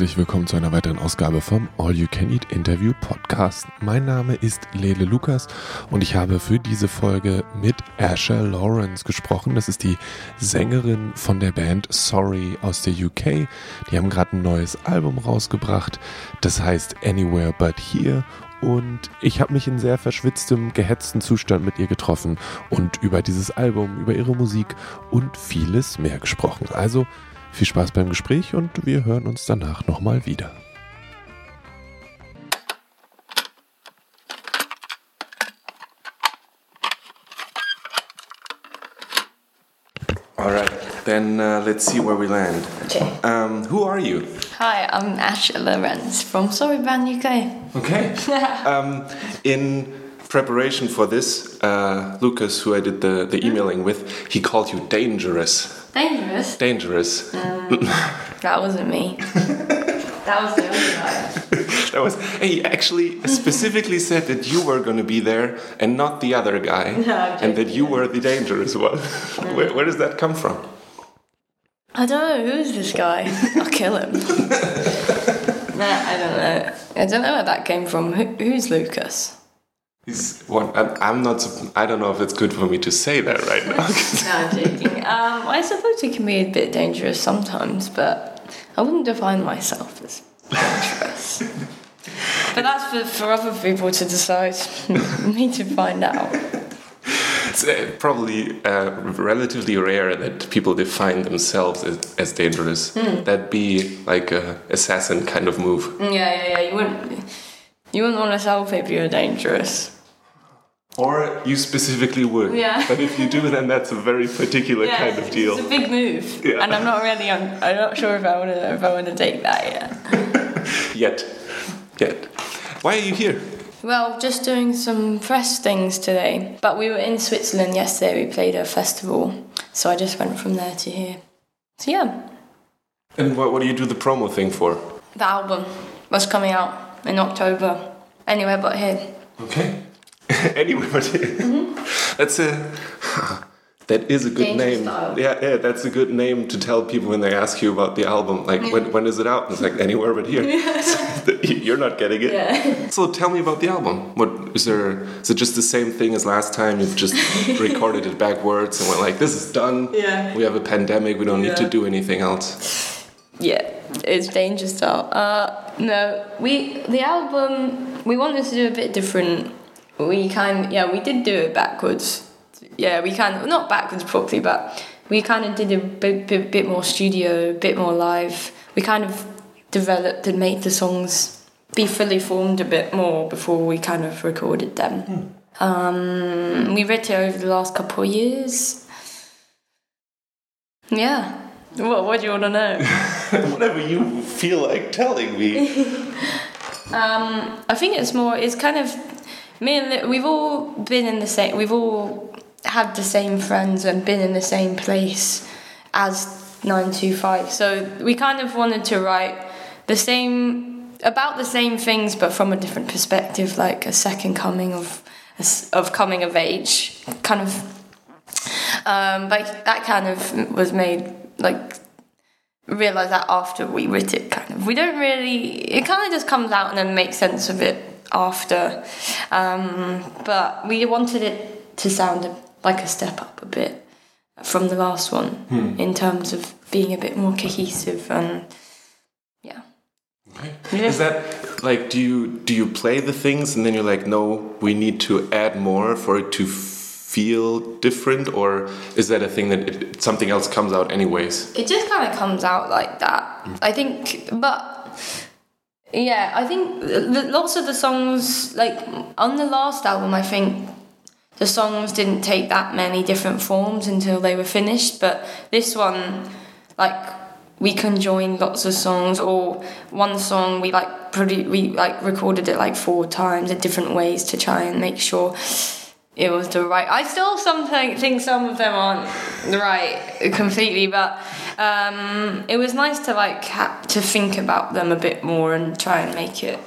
Herzlich willkommen zu einer weiteren Ausgabe vom All You Can Eat Interview Podcast. Mein Name ist Lele Lukas und ich habe für diese Folge mit Asher Lawrence gesprochen. Das ist die Sängerin von der Band Sorry aus der UK. Die haben gerade ein neues Album rausgebracht. Das heißt Anywhere But Here und ich habe mich in sehr verschwitztem, gehetzten Zustand mit ihr getroffen und über dieses Album, über ihre Musik und vieles mehr gesprochen. Also viel Spaß beim Gespräch und wir hören uns danach nochmal wieder. All right, then uh, let's see where we land. Okay. Um, who are you? Hi, I'm Asher Lorenz from Sorry Band UK. Okay. um, in preparation for this, uh, Lucas, who I did the, the emailing with, he called you dangerous. Dangerous? Dangerous. Uh, that wasn't me. that was the other guy. That was. He actually specifically said that you were going to be there and not the other guy, No, and that you were the dangerous one. where, where does that come from? I don't know, who's this guy? I'll kill him. nah, I don't know. I don't know where that came from. Who, who's Lucas? He's one. I'm, I'm not. I don't know if it's good for me to say that right now. No, I'm joking. Um, I suppose it can be a bit dangerous sometimes, but I wouldn't define myself as dangerous. but that's for, for other people to decide. Me to find out. it's uh, probably uh, relatively rare that people define themselves as, as dangerous. Hmm. That'd be like a assassin kind of move. Yeah, yeah, yeah. You wouldn't. You wouldn't want to tell people you're dangerous. Or you specifically would. Yeah. But if you do, then that's a very particular Yeah, kind of deal. It's a big move, Yeah. and I'm not really. On, I'm not sure if I want to. If I want to take that yet. Yet. Yet. Why are you here? Well, just doing some press things today. But we were in Switzerland yesterday. We played a festival, so I just went from there to here. So yeah, And what, what do you do the promo thing for? the album was coming out in October. Anywhere but here. Okay. anyway, but that's a that is a good Danger name. style. Yeah, yeah, that's a good name to tell people when they ask you about the album. Like, when, when is it out? And it's like anywhere but here. You're not getting it. Yeah. So tell me about the album. What is there? Is it just the same thing as last time? You've just recorded it backwards and went like, "This is done. Yeah. We have a pandemic. We don't need to do anything else." Yeah, it's danger style. Uh, no, we the album we wanted to do a bit different. We kind yeah we did do it backwards. Yeah, we kind of not backwards properly, but we kind of did a bit, bit, bit more studio, a bit more live. We kind of developed and made the songs be fully formed a bit more before we kind of recorded them. Um, we wrote it over the last couple of years. Yeah. What, what do you want to know? Whatever you feel like telling me. Um, I think it's more. It's kind of me and we've all been in the same. We've all had the same friends and been in the same place as nine two five. So we kind of wanted to write the same about the same things, but from a different perspective, like a second coming of of coming of age, kind of. Um, like that kind of was made like realize that after we writ it kind of we don't really it kind of just comes out and then makes sense of it after. Um, but we wanted it to sound a- like a step up a bit from the last one in terms of being a bit more cohesive and yeah. Okay. Is that like do you do you play the things and then you're like no we need to add more for it to feel different or is that a thing that it, something else comes out anyways? it just kind of comes out like that. I think but yeah i think th- lots of the songs like on the last album i think the songs didn't take that many different forms until they were finished but this one like we conjoined lots of songs or one song we like produ- we like recorded it like four times in different ways to try and make sure it was the right. I still sometimes think some of them aren't right completely, but um, it was nice to like ha- to think about them a bit more and try and make it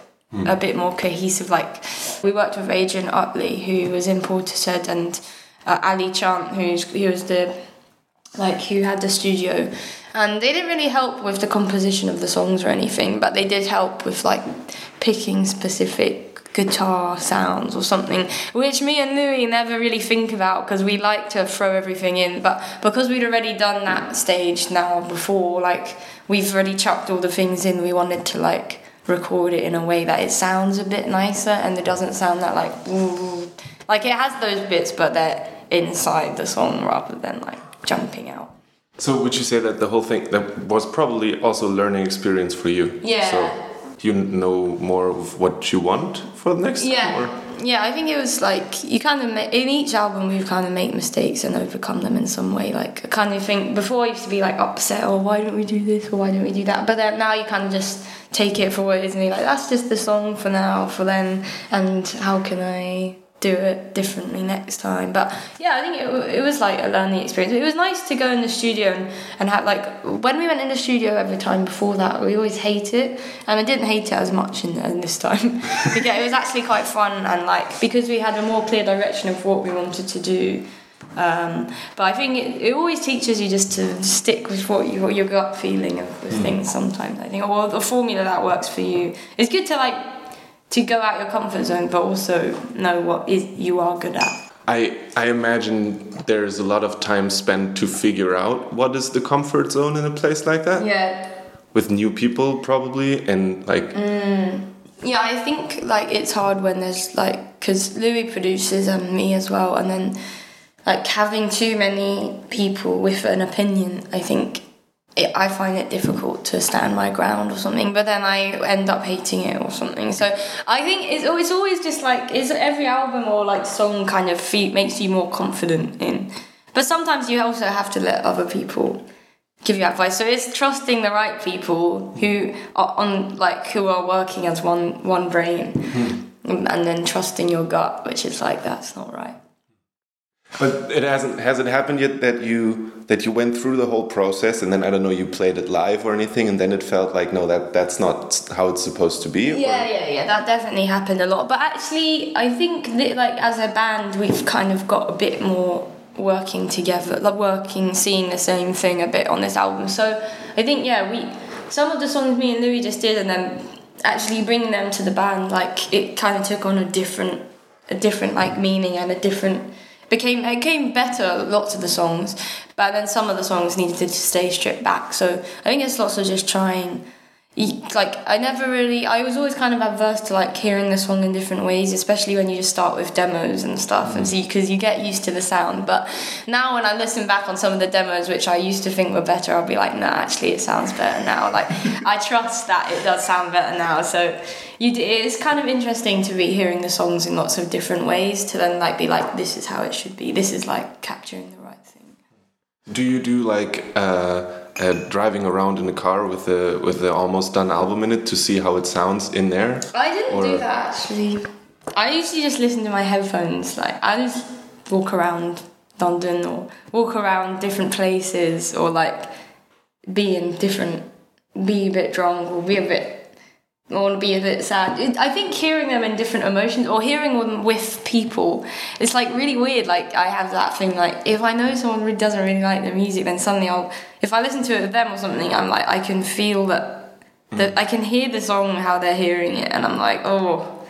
a bit more cohesive. Like we worked with Adrian Utley, who was in Portishead, and uh, Ali Chant, who's who was the like who had the studio, and they didn't really help with the composition of the songs or anything, but they did help with like picking specific guitar sounds or something, which me and Louis never really think about because we like to throw everything in. But because we'd already done that stage now before, like we've already chucked all the things in, we wanted to like record it in a way that it sounds a bit nicer and it doesn't sound that like ooh. like it has those bits, but they're inside the song rather than like jumping out. So would you say that the whole thing that was probably also a learning experience for you? Yeah. So you know more of what you want for the next yeah. Or? Yeah, I think it was like you kind of make, in each album we kind of make mistakes and overcome them in some way. Like I kind of think before I used to be like upset or why don't we do this or why don't we do that, but then now you kind of just take it for what it is and you're like that's just the song for now for then and how can I do it differently next time. But yeah, I think it, it was like a learning experience. It was nice to go in the studio and, and have like when we went in the studio every time before that, we always hate it, and I didn't hate it as much in, in this time. yeah, it was actually quite fun and like because we had a more clear direction of what we wanted to do. Um, but I think it, it always teaches you just to stick with what, you, what your gut feeling of with mm. things sometimes. I think, or the formula that works for you. It's good to like to go out your comfort zone, but also know what is you are good at. I I imagine there's a lot of time spent to figure out what is the comfort zone in a place like that. Yeah. With new people probably and like. Mm. Yeah, I think like it's hard when there's like because Louis produces and me as well, and then like having too many people with an opinion. I think it, I find it difficult to stand my ground or something, but then I end up hating it or something. So I think it's, it's always just like is every album or like song kind of feet makes you more confident in. But sometimes you also have to let other people give you advice. So it's trusting the right people who are on like who are working as one one brain, mm-hmm. and then trusting your gut, which is like that's not right. But it hasn't has it happened yet that you that you went through the whole process and then I don't know you played it live or anything and then it felt like no that that's not how it's supposed to be. Yeah, or? yeah, yeah. That definitely happened a lot. But actually, I think that like as a band, we've kind of got a bit more working together, like working, seeing the same thing a bit on this album. So I think yeah, we some of the songs me and Louis just did, and then actually bringing them to the band, like it kind of took on a different, a different like meaning and a different became it came better lots of the songs but then some of the songs needed to stay stripped back. So i think it's lots of just trying like i never really i was always kind of adverse to like hearing the song in different ways especially when you just start with demos and stuff and mm. see because you get used to the sound. But now when i listen back on some of the demos which i used to think were better i'll be like nah actually it sounds better now. Like i trust that it does sound better now. So you it's kind of interesting to be hearing the songs in lots of different ways to then like be like this is how it should be this is like capturing the right thing do you do like uh uh, driving around in a car with the with the almost done album in it to see how it sounds in there? I didn't or? do that actually. I usually just listen to my headphones. Like I just walk around London or walk around different places or like be in different, be a bit drunk or be a bit or be a bit sad. I think hearing them in different emotions or hearing them with people, it's like really weird. Like I have that thing. Like if I know someone really doesn't really like the music, then suddenly I'll, if I listen to it with them or something, I'm like I can feel that, that hmm. I can hear the song how they're hearing it, and I'm like, oh,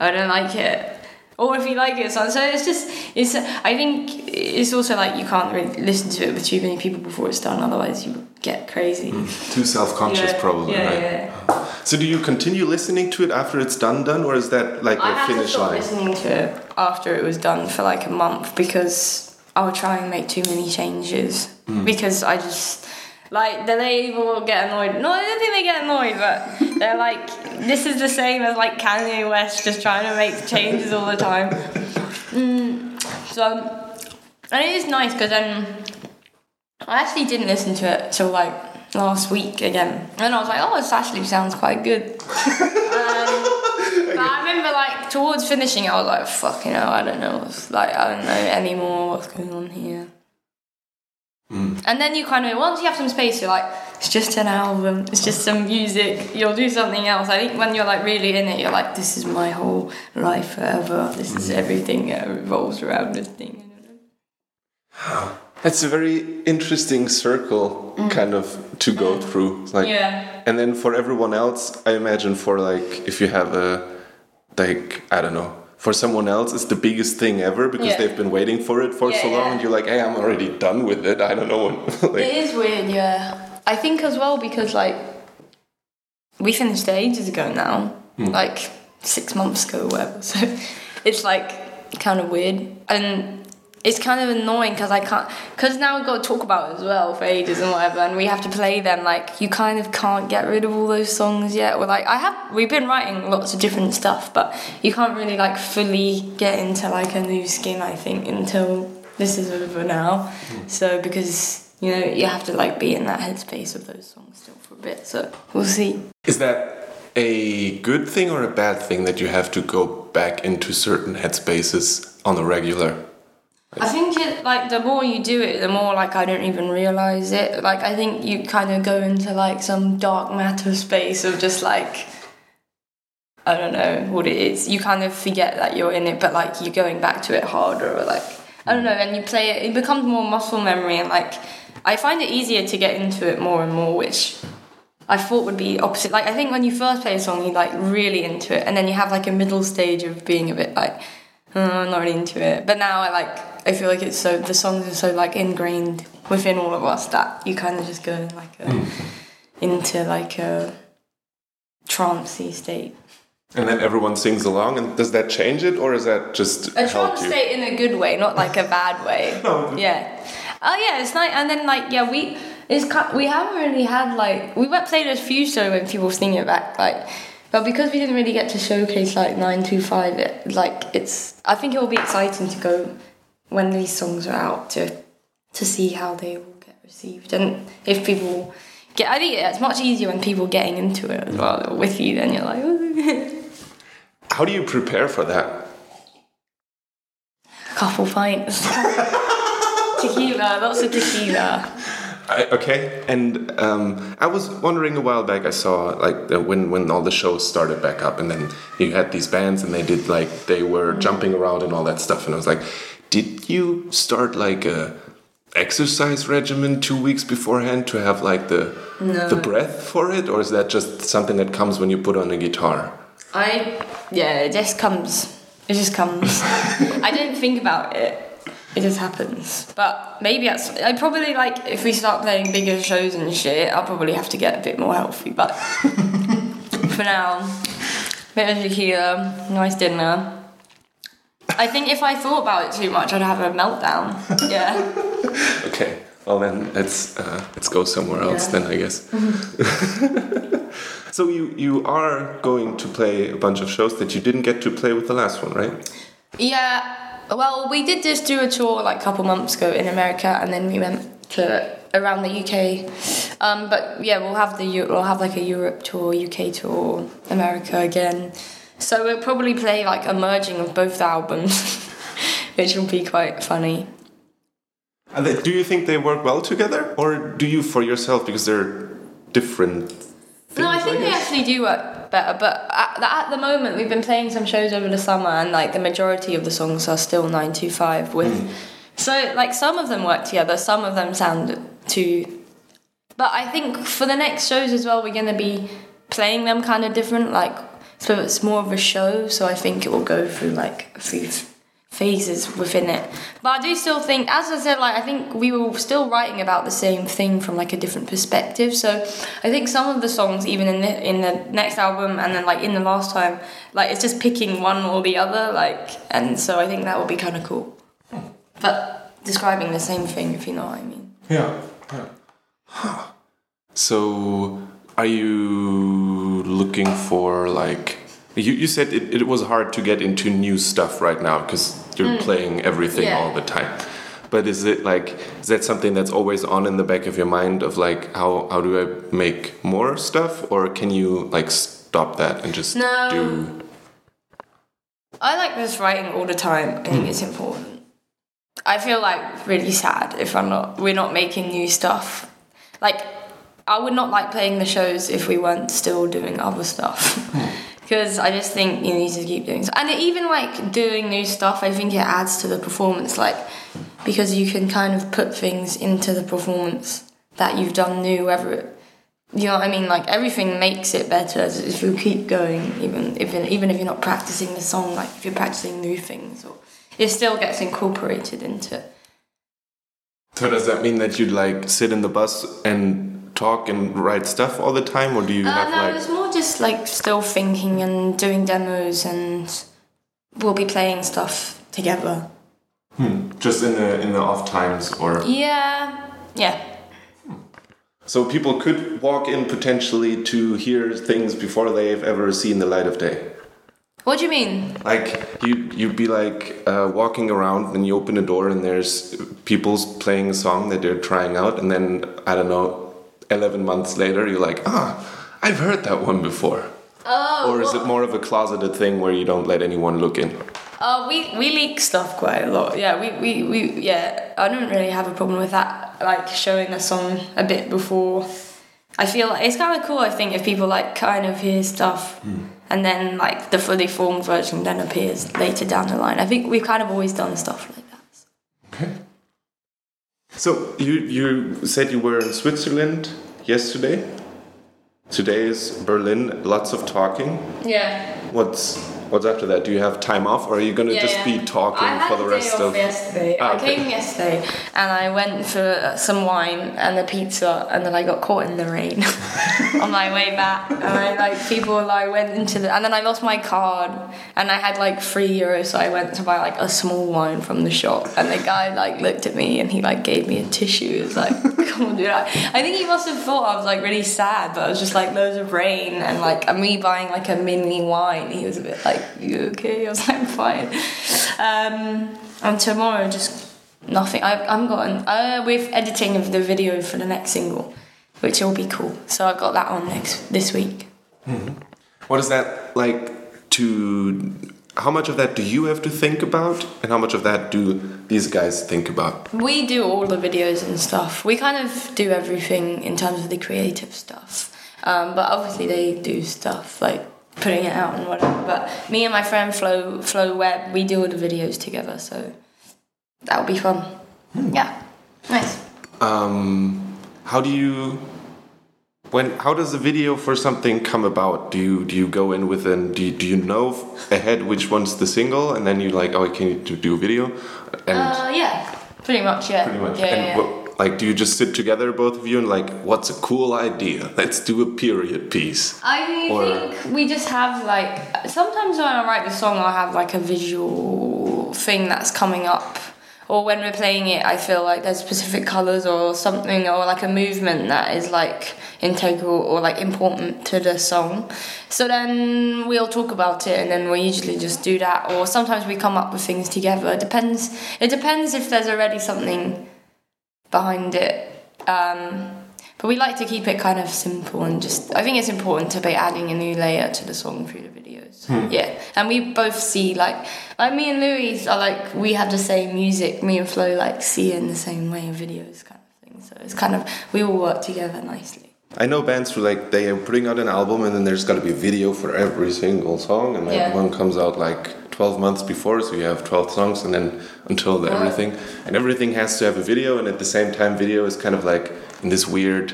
I don't like it. Or if you like it, so it's just it's. I think it's also like you can't really listen to it with too many people before it's done. Otherwise, you get crazy. Mm. Too self-conscious, yeah. probably. Yeah, right? yeah. So do you continue listening to it after it's done done or is that like I the finish line? I listening to it after it was done for like a month because I would try and make too many changes mm. because I just like the label will get annoyed. No, I don't think they get annoyed, but they're like, this is the same as like Kanye West just trying to make changes all the time. Mm, so, and it is nice because then I actually didn't listen to it till like last week again, and I was like, oh, this actually sounds quite good. um, but I remember like towards finishing, I was like, fucking hell, I don't know, what's, like I don't know anymore what's going on here. Mm. And then you kind of once you have some space, you're like, it's just an album, it's just some music. You'll do something else. I think when you're like really in it, you're like, this is my whole life forever. This is mm. everything that revolves around this thing. That's a very interesting circle, kind of, to go through. Like, Yeah. And then for everyone else, I imagine for like if you have a like I don't know. For someone else, it's the biggest thing ever because Yeah. they've been waiting for it for Yeah, so long, and you're like, "Hey, I'm already done with it. I don't know when." like, It is weird, yeah. I think as well because like we finished ages ago now, hmm. like six months ago or whatever. So it's like kind of weird and it's kind of annoying because I can't because now we've got to talk about it as well for ages and whatever, and we have to play them. Like you kind of can't get rid of all those songs yet. Or like I have, we've been writing lots of different stuff, but you can't really like fully get into like a new skin. I think until this is over now. Hmm. So because you know you have to like be in that headspace of those songs still for a bit. So we'll see. Is that a good thing or a bad thing that you have to go back into certain headspaces on a regular? I think it like the more you do it, the more like I don't even realize it. Like I think you kind of go into like some dark matter space of just like I don't know what it is. You kind of forget that you're in it, but like you're going back to it harder or like I don't know. And you play it, it becomes more muscle memory and like I find it easier to get into it more and more, which I thought would be opposite. Like I think when you first play a song, you're like really into it, and then you have like a middle stage of being a bit like, oh, I'm not really into it. But now I like, I feel like it's so the songs are so like ingrained within all of us that you kind of just go in like a, hmm. into like a trancey state. And then everyone sings along, and does that change it, or is that just A help trance you? state in a good way, not like a bad way. Oh, no. Yeah. Oh yeah, it's nice. And then like yeah, we it's we haven't really had like we went played a few shows when people sing it back like, but because we didn't really get to showcase like nine two five, it like it's I think it will be exciting to go when these songs are out to to see how they will get received and if people get. I think it's much easier when people getting into it as well with you. Then you're like. How do you prepare for that? couple pints. tequila, lots of tequila. I, okay, and um, I was wondering a while back. I saw like the, when when all the shows started back up, and then you had these bands, and they did like they were jumping around and all that stuff. And I was like, did you start like a exercise regimen two weeks beforehand to have like the the breath for it, or is that just something that comes when you put on a guitar? I yeah, it just comes. It just comes. I didn't think about it. It just happens. But maybe that's. I probably like if we start playing bigger shows and shit. I'll probably have to get a bit more healthy. But for now, bit of tequila, nice dinner. I think if I thought about it too much, I'd have a meltdown. Yeah. Okay, well then let's uh, let's go somewhere else Yeah. then I guess. so you you are going to play a bunch of shows that you didn't get to play with the last one, right? Yeah. Well, we did just do a tour like a couple months ago in America, and then we went to around the UK. Um, but yeah, we'll have the we'll have like a Europe tour, UK tour, America again. So we'll probably play like a merging of both albums, which will be quite funny. And they- do you think they work well together, or do you for yourself because they're different? Things, No, I think they actually do work better. But at, at the moment, we've been playing some shows over the summer, and like the majority of the songs are still nine two five with. Hmm. So like some of them work together, some of them sound too. But I think for the next shows as well, we're gonna be playing them kind of different. Like so, it's more of a show. So I think it will go through like a few phases within it. But I do still think, as I said, like I think we were still writing about the same thing from like a different perspective. So I think some of the songs, even in the in the next album and then like in the last time, like it's just picking one or the other. Like, and so I think that will be kind of cool. Hmm. But describing the same thing, if you know what I mean. Yeah. yeah. Huh. So, are you looking for like? You, you said it, it was hard to get into new stuff right now because you're mm. playing everything Yeah. all the time. But is it like is that something that's always on in the back of your mind of like how how do I make more stuff or can you like stop that and just No. do I like this writing all the time. I think it's important. I feel like really sad if I'm not we're not making new stuff. Like I would not like playing the shows if we weren't still doing other stuff. Hmm. Because I just think you need to keep doing so. And even like doing new stuff, I think it adds to the performance. Like because you can kind of put things into the performance that you've done new, whether it you know what I mean? Like everything makes it better if you keep going, even if even if you're not practicing the song. Like if you're practicing new things, or it still gets incorporated into. It. So does that mean that you'd like sit in the bus and talk and write stuff all the time, or do you uh, have no, like? it's more just like still thinking and doing demos, and we'll be playing stuff together. Hmm. Just in the in the off times, or Yeah, yeah. so people could walk in potentially to hear things before they've ever seen the light of day. What do you mean? Like you, you'd be like uh, walking around, and you open a door, and there's people playing a song that they're trying out, and then I don't know, eleven months later, you're like, ah, I've heard that one before. Oh, Or is it more of a closeted thing where you don't let anyone look in? Uh, we we leak stuff quite a lot. Yeah, we, we, we yeah. I don't really have a problem with that. Like showing a song a bit before. I feel like it's kind of cool. I think if people like kind of hear stuff, and then like the fully formed version then appears later down the line. I think we've kind of always done stuff like. So you you said you were in Switzerland yesterday. Today is Berlin. Lots of talking. Yeah. What's what's after that? Do you have time off, or are you gonna Yeah, just yeah. be talking I for the rest of? yesterday. Ah, I okay. came yesterday and I went for some wine and a pizza and then I got caught in the rain on my way back. And I like people like went into the and then I lost my card and I had like three euros so I went to buy like a small wine from the shop and the guy like looked at me and he like gave me a tissue. It was like come on dude. I, I think he must have thought I was like really sad but it was just like loads of rain and like me buying like a mini wine. He was a bit like you okay? I was like fine. Um, and tomorrow, just nothing. I, I'm gotten uh, with editing of the video for the next single, which will be cool. So I've got that on next this week. What is that like to? How much of that do you have to think about, and how much of that do these guys think about? We do all the videos and stuff. We kind of do everything in terms of the creative stuff. Um, but obviously they do stuff like putting it out and whatever. But me and my friend Flo Flo Webb, we do all the videos together. So that will be fun. Yeah, nice. Um, how do you? When how does a video for something come about? Do you do you go in with an do you, do you know ahead which one's the single, and then you like oh can you do a video, and Uh, yeah, pretty much. Yeah, pretty much. Yeah, and yeah, yeah. what, like, do you just sit together, both of you, and like, what's a cool idea? Let's do a period piece. I Or- think we just have like sometimes when I write the song, I'll have like a visual thing that's coming up, or when we're playing it, I feel like there's specific colors or something, or like a movement that is like integral or like important to the song. So then we'll talk about it, and then we usually just do that, or sometimes we come up with things together. It depends. It depends if there's already something behind it. Um, but we like to keep it kind of simple and just. I think it's important to be adding a new layer to the song through the videos. Yeah, and we both see like like me and Louis are like we have the same music. Me and Flo like see it in the same way in videos, kind of thing. So it's kind of we all work together nicely. I know bands who like they are putting out an album, and then there's got to be a video for every single song, and Yeah. one comes out like 12 months before, so you have 12 songs, and then until the everything, and everything has to have a video, and at the same time, video is kind of like in this weird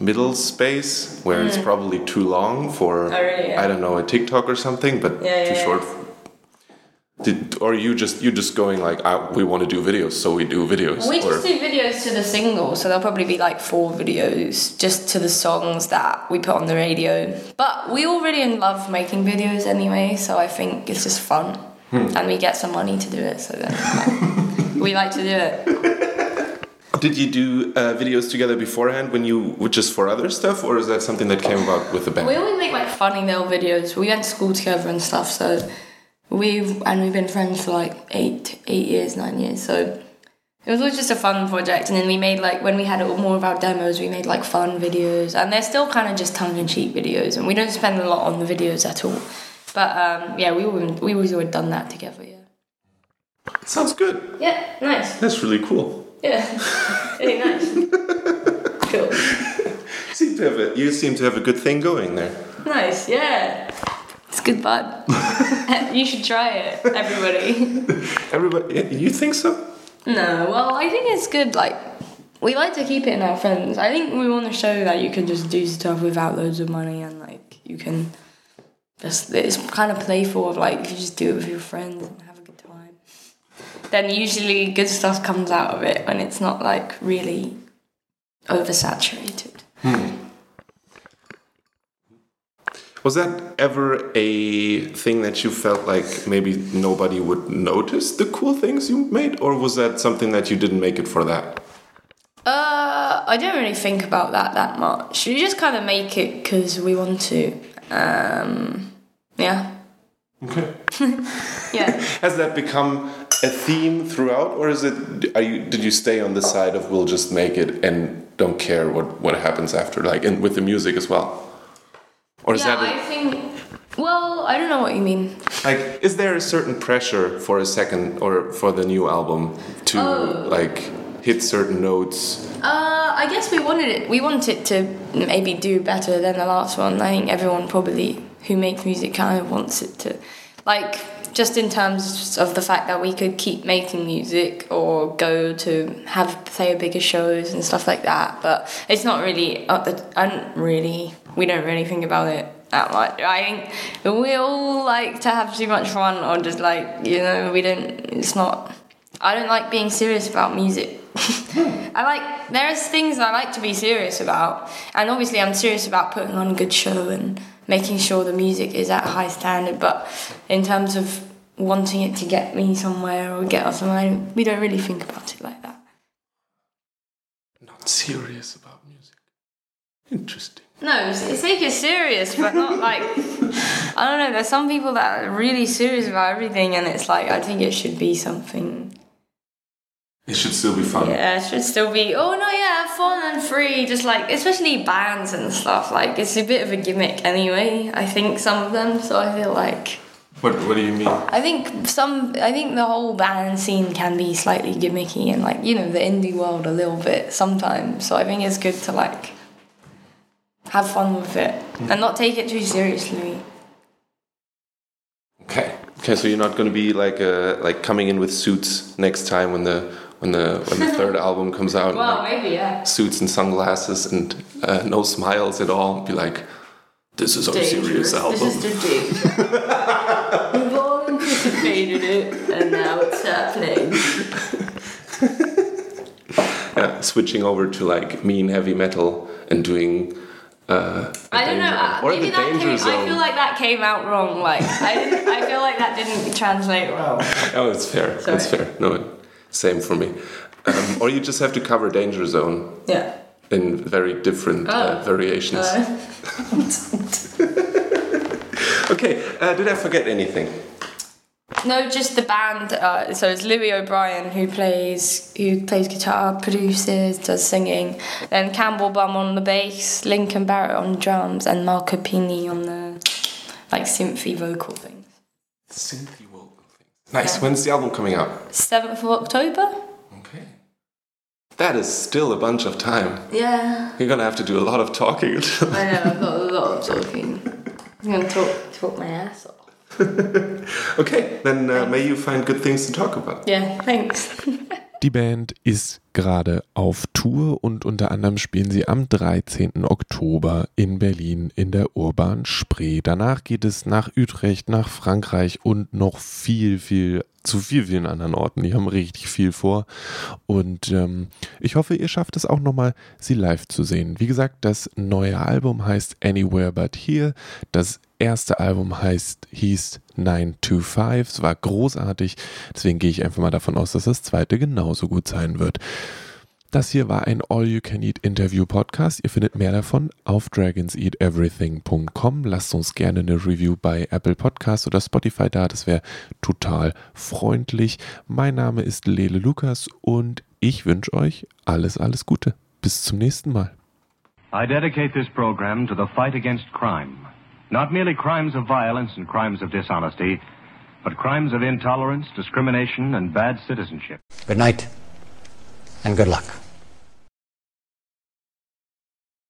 middle space where it's probably too long for Mm. Oh, really? Yeah. I don't know a TikTok or something, but Yeah, too yeah, short. Did, or you just you just going like ah, we want to do videos, so we do videos. We or, just do videos to the single, so there'll probably be like four videos just to the songs that we put on the radio. But we all really in love making videos anyway, so I think it's just fun. And we get some money to do it, so then like, we like to do it. Did you do uh, videos together beforehand when you were just for other stuff, or is that something that came about with the band? We always make like funny little videos. We went to school together and stuff, so we've and we've been friends for like eight eight years, nine years. So it was always just a fun project. And then we made like when we had more of our demos, we made like fun videos, and they're still kind of just tongue in cheek videos, and we don't spend a lot on the videos at all. But um, yeah, we always, we always always done that together. Yeah. Sounds good. Yeah. Nice. That's really cool. Yeah. really nice. cool. Seem to have a, you seem to have a good thing going there. Nice. Yeah. It's good vibe. you should try it, everybody. Everybody, you think so? No, well, I think it's good. Like, we like to keep it in our friends. I think we want to show that you can just do stuff without loads of money and like you can just it's kind of playful of like you just do it with your friends and have a good time. Then usually good stuff comes out of it when it's not like really oversaturated. Hmm. Was that ever a thing that you felt like maybe nobody would notice the cool things you made, or was that something that you didn't make it for that? Uh, I don't really think about that that much. We just kind of make it because we want to. Um, yeah. Okay. Yeah. Has that become a theme throughout, or is it? Are you? Did you stay on the side of we'll just make it and don't care what what happens after, like, and with the music as well? Or is yeah, that? I think. Well, I don't know what you mean. Like, is there a certain pressure for a second or for the new album to Oh. like hit certain notes? Uh, I guess we wanted it. We want it to maybe do better than the last one. I think everyone probably who makes music kind of wants it to, like, just in terms of the fact that we could keep making music or go to have play bigger shows and stuff like that. But it's not really. The, I don't really. We don't really think about it that much. I think we all like to have too much fun or just like you know we don't. It's not. I don't like being serious about music. I like there's things I like to be serious about, and obviously I'm serious about putting on a good show and making sure the music is at a high standard. But in terms of wanting it to get me somewhere or get us somewhere, we don't really think about it like that. Not serious about music. Interesting. No, take it serious, but not like I don't know. There's some people that are really serious about everything, and it's like I think it should be something It should still be fun. Yeah, it should still be. Oh no, yeah, fun and free. Just like, especially bands and stuff. Like, it's a bit of a gimmick anyway. I think some of them. So I feel like What What do you mean? I think some. I think the whole band scene can be slightly gimmicky and like you know the indie world a little bit sometimes. So I think it's good to like have fun with it and not take it too seriously. Okay. Okay. So you're not going to be like uh, like coming in with suits next time when the when the when the third album comes out. Well, like, maybe yeah. suits and sunglasses and uh, no smiles at all. Be like, this is our serious album. This is the. We've all anticipated it, and now it's happening. Yeah, switching over to like mean heavy metal and doing. Uh, I don't know. Uh, Maybe that came. zone. I feel like that came out wrong. Like I didn't. I feel like that didn't translate well. Oh, it's fair. It's fair. No, same for me. Um, or you just have to cover Danger Zone Yeah. in very different uh, Oh. variations. Uh, Okay, uh, did I forget anything? No, just the band. Uh, so it's Louis O'Bryen who plays who plays guitar, produces, does singing. Then Campbell Baum on the bass, Lincoln Barrett on drums, and Marco Pini on the like synthy vocal things. Synthy vocal things. Nice. When's the album coming out? Seventh of October. Okay. That is still a bunch of time. Yeah. You're gonna have to do a lot of talking. I know. I've got a lot of talking. I'm gonna talk talk my ass off. okay, then uh, may you find good things to talk about. Yeah. Thanks. Die Band ist gerade auf Tour und unter anderem spielen sie am 13. Oktober in Berlin in der Urban Spree. Danach geht es nach Utrecht, nach Frankreich und noch viel, viel zu viel, vielen anderen Orten. Die haben richtig viel vor und ähm, ich hoffe, ihr schafft es auch nochmal, sie live zu sehen. Wie gesagt, das neue Album heißt Anywhere But Here. Das erste Album heißt, hieß 925. Es war großartig. Deswegen gehe ich einfach mal davon aus, dass das zweite genauso gut sein wird. Das hier war ein All You Can Eat Interview Podcast. Ihr findet mehr davon auf dragonseateverything.com. Lasst uns gerne eine Review bei Apple Podcasts oder Spotify da. Das wäre total freundlich. Mein Name ist Lele Lukas und ich wünsche euch alles, alles Gute. Bis zum nächsten Mal. I dedicate this program to the fight against crime. Not merely crimes of violence and crimes of dishonesty, but crimes of intolerance, discrimination, and bad citizenship. Good night and good luck.